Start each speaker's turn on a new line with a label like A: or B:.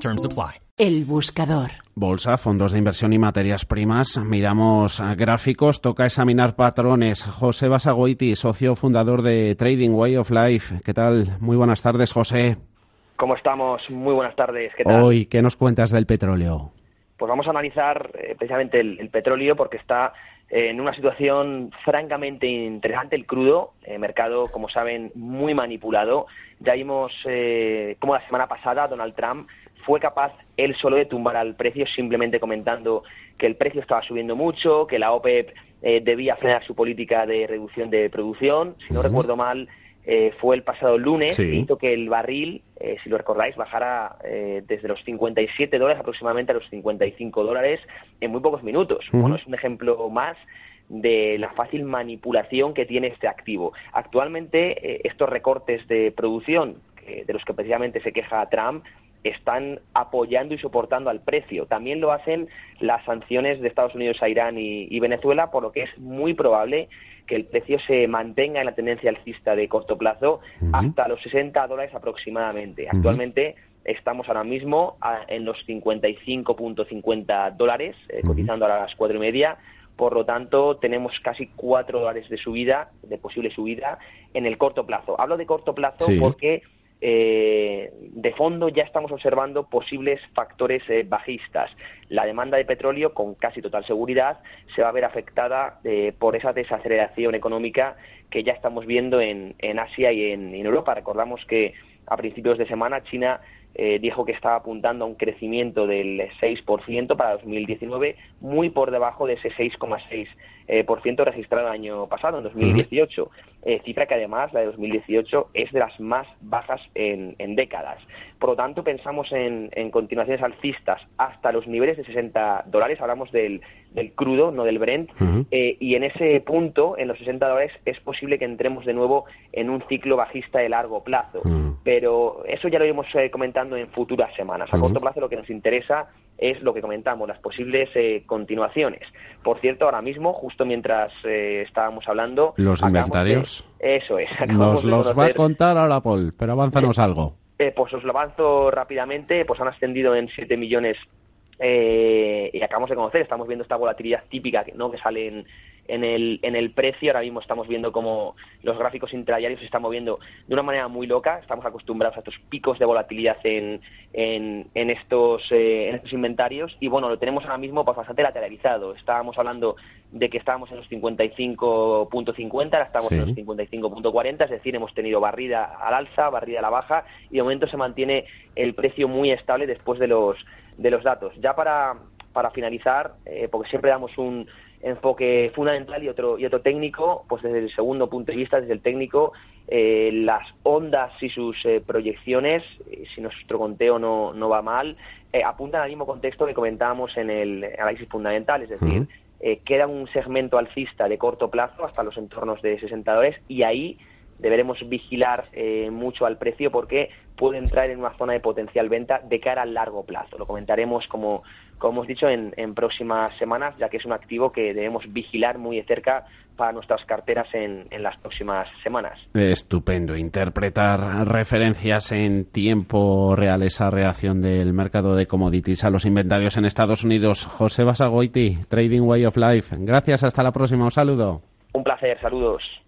A: Terms apply.
B: El buscador.
C: Bolsa, fondos de inversión y materias primas. Miramos gráficos, toca examinar patrones. José Basagoiti, socio fundador de Trading Way of Life. ¿Qué tal? Muy buenas tardes, José.
D: ¿Cómo estamos? Muy buenas tardes. ¿Qué tal?
C: Hoy, ¿qué nos cuentas del petróleo?
D: Pues vamos a analizar eh, precisamente el, el, petróleo porque está eh, en una situación francamente interesante, el crudo, eh, mercado, como saben, muy manipulado. Ya vimos eh, cómo la semana pasada Donald Trump fue capaz él solo de tumbar al precio simplemente comentando que el precio estaba subiendo mucho, que la OPEP eh, debía frenar su política de reducción de producción. Si no uh -huh. recuerdo mal, eh, fue el pasado lunes,
C: Sí.
D: hizo que el barril, eh, si lo recordáis, bajara eh, desde los 57 dólares aproximadamente a los 55 dólares en muy pocos minutos. Bueno, es un ejemplo más de la fácil manipulación que tiene este activo. Actualmente, eh, estos recortes de producción, que- de los que precisamente se queja Trump, están apoyando y soportando al precio. También lo hacen las sanciones de Estados Unidos a Irán y, y Venezuela, por lo que es muy probable que el precio se mantenga en la tendencia alcista de corto plazo hasta los 60 dólares aproximadamente. Actualmente estamos ahora mismo a- en los 55.50 dólares, eh, cotizando a las cuatro y media. Por lo tanto, tenemos casi 4 dólares de subida, de posible subida, en el corto plazo. Hablo de corto plazo
C: Sí.
D: porque eh, de fondo ya estamos observando posibles factores eh, bajistas. La demanda de petróleo, con casi total seguridad, se va a ver afectada eh, por esa desaceleración económica que ya estamos viendo en, Asia y en Europa. Recordamos que a principios de semana China eh, dijo que estaba apuntando a un crecimiento del 6% para 2019, muy por debajo de ese 6,6% eh, por ciento registrado el año pasado, en 2018. Eh, cifra que además, la de 2018, es de las más bajas en, en décadas. Por lo tanto, pensamos en, en continuaciones alcistas hasta los niveles de 60 dólares. Hablamos del, del crudo, no del Brent. Eh, y en ese punto, en los 60 dólares, es posible que entremos de nuevo en un ciclo bajista de largo plazo. Pero eso ya lo iremos eh, comentando en futuras semanas. A
C: Ujú.
D: corto plazo lo que nos interesa es lo que comentamos, las posibles eh, continuaciones. Por cierto, ahora mismo, justo mientras eh, estábamos hablando...
C: Los inventarios.
D: de- eso es.
C: Nos los va a contar ahora Paul, pero avánzanos algo.
D: eh, pues os lo avanzo rápidamente, pues han ascendido en 7 millones eh, y acabamos de conocer, estamos viendo esta volatilidad típica que, ¿no? que sale en, en, el, en el precio, ahora mismo estamos viendo cómo los gráficos intradiarios se están moviendo de una manera muy loca, estamos acostumbrados a estos picos de volatilidad en, en, en estos, eh, en estos inventarios y bueno, lo tenemos ahora mismo pues, bastante lateralizado, estábamos hablando de que estábamos en los 55.50, ahora estamos en los 55.40, es decir, hemos tenido barrida al alza, barrida a la baja y de momento se mantiene el precio muy estable después de los de los datos. Ya para, para finalizar, eh, porque siempre damos un enfoque fundamental y otro y otro técnico, pues desde el segundo punto de vista, desde el técnico, eh, las ondas y sus eh, proyecciones, eh, si nuestro conteo no, no va mal, eh, apuntan al mismo contexto que comentábamos en el análisis fundamental, es decir, eh, queda un segmento alcista de corto plazo hasta los entornos de 60 dólares y ahí deberemos vigilar eh, mucho al precio porque puede entrar en una zona de potencial venta de cara al largo plazo. Lo comentaremos, como, como hemos dicho, en, en próximas semanas, ya que es un activo que debemos vigilar muy de cerca para nuestras carteras en, en las próximas semanas.
C: Estupendo. Interpretar referencias en tiempo real, esa reacción del mercado de commodities a los inventarios en Estados Unidos. José Basagoiti, Trading Way of Life. Gracias, hasta la próxima. Un saludo.
D: Un placer, saludos.